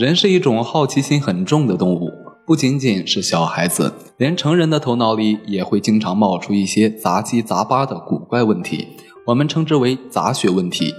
人是一种好奇心很重的动物，不仅仅是小孩子，连成人的头脑里也会经常冒出一些杂七杂八的古怪问题，我们称之为杂学问题。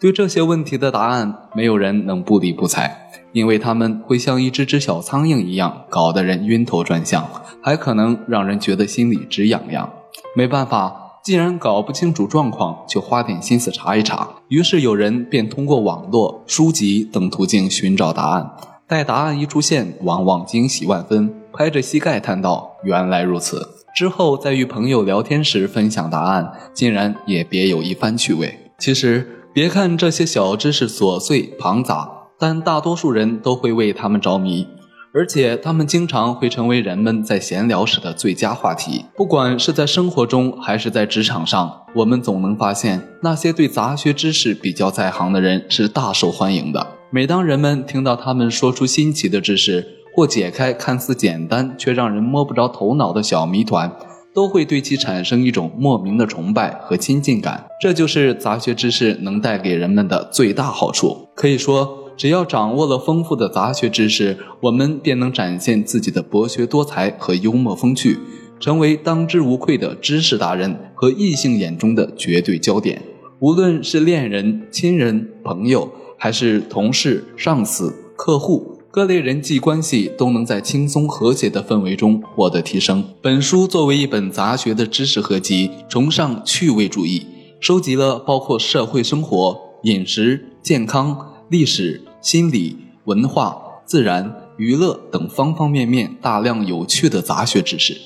对这些问题的答案，没有人能不理不睬，因为他们会像一只只小苍蝇一样，搞得人晕头转向，还可能让人觉得心里直痒痒。没办法。既然搞不清楚状况，就花点心思查一查。于是有人便通过网络、书籍等途径寻找答案。待答案一出现，往往惊喜万分，拍着膝盖叹道：“原来如此。”之后在与朋友聊天时分享答案，竟然也别有一番趣味。其实，别看这些小知识琐碎庞杂，但大多数人都会为他们着迷。而且，他们经常会成为人们在闲聊时的最佳话题。不管是在生活中还是在职场上，我们总能发现，那些对杂学知识比较在行的人是大受欢迎的。每当人们听到他们说出新奇的知识，或解开看似简单却让人摸不着头脑的小谜团，都会对其产生一种莫名的崇拜和亲近感。这就是杂学知识能带给人们的最大好处。可以说。只要掌握了丰富的杂学知识，我们便能展现自己的博学多才和幽默风趣，成为当之无愧的知识达人和异性眼中的绝对焦点。无论是恋人、亲人、朋友，还是同事、上司、客户，各类人际关系都能在轻松和谐的氛围中获得提升。本书作为一本杂学的知识合集，崇尚趣味主义，收集了包括社会生活、饮食、健康。历史、心理、文化、自然、娱乐等方方面面大量有趣的杂学知识，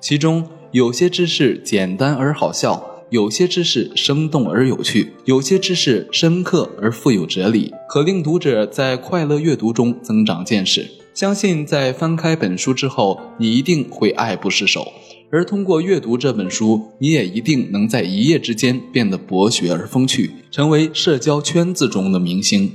其中有些知识简单而好笑，有些知识生动而有趣，有些知识深刻而富有哲理，可令读者在快乐阅读中增长见识。相信在翻开本书之后，你一定会爱不释手，而通过阅读这本书，你也一定能在一夜之间变得博学而风趣，成为社交圈子中的明星。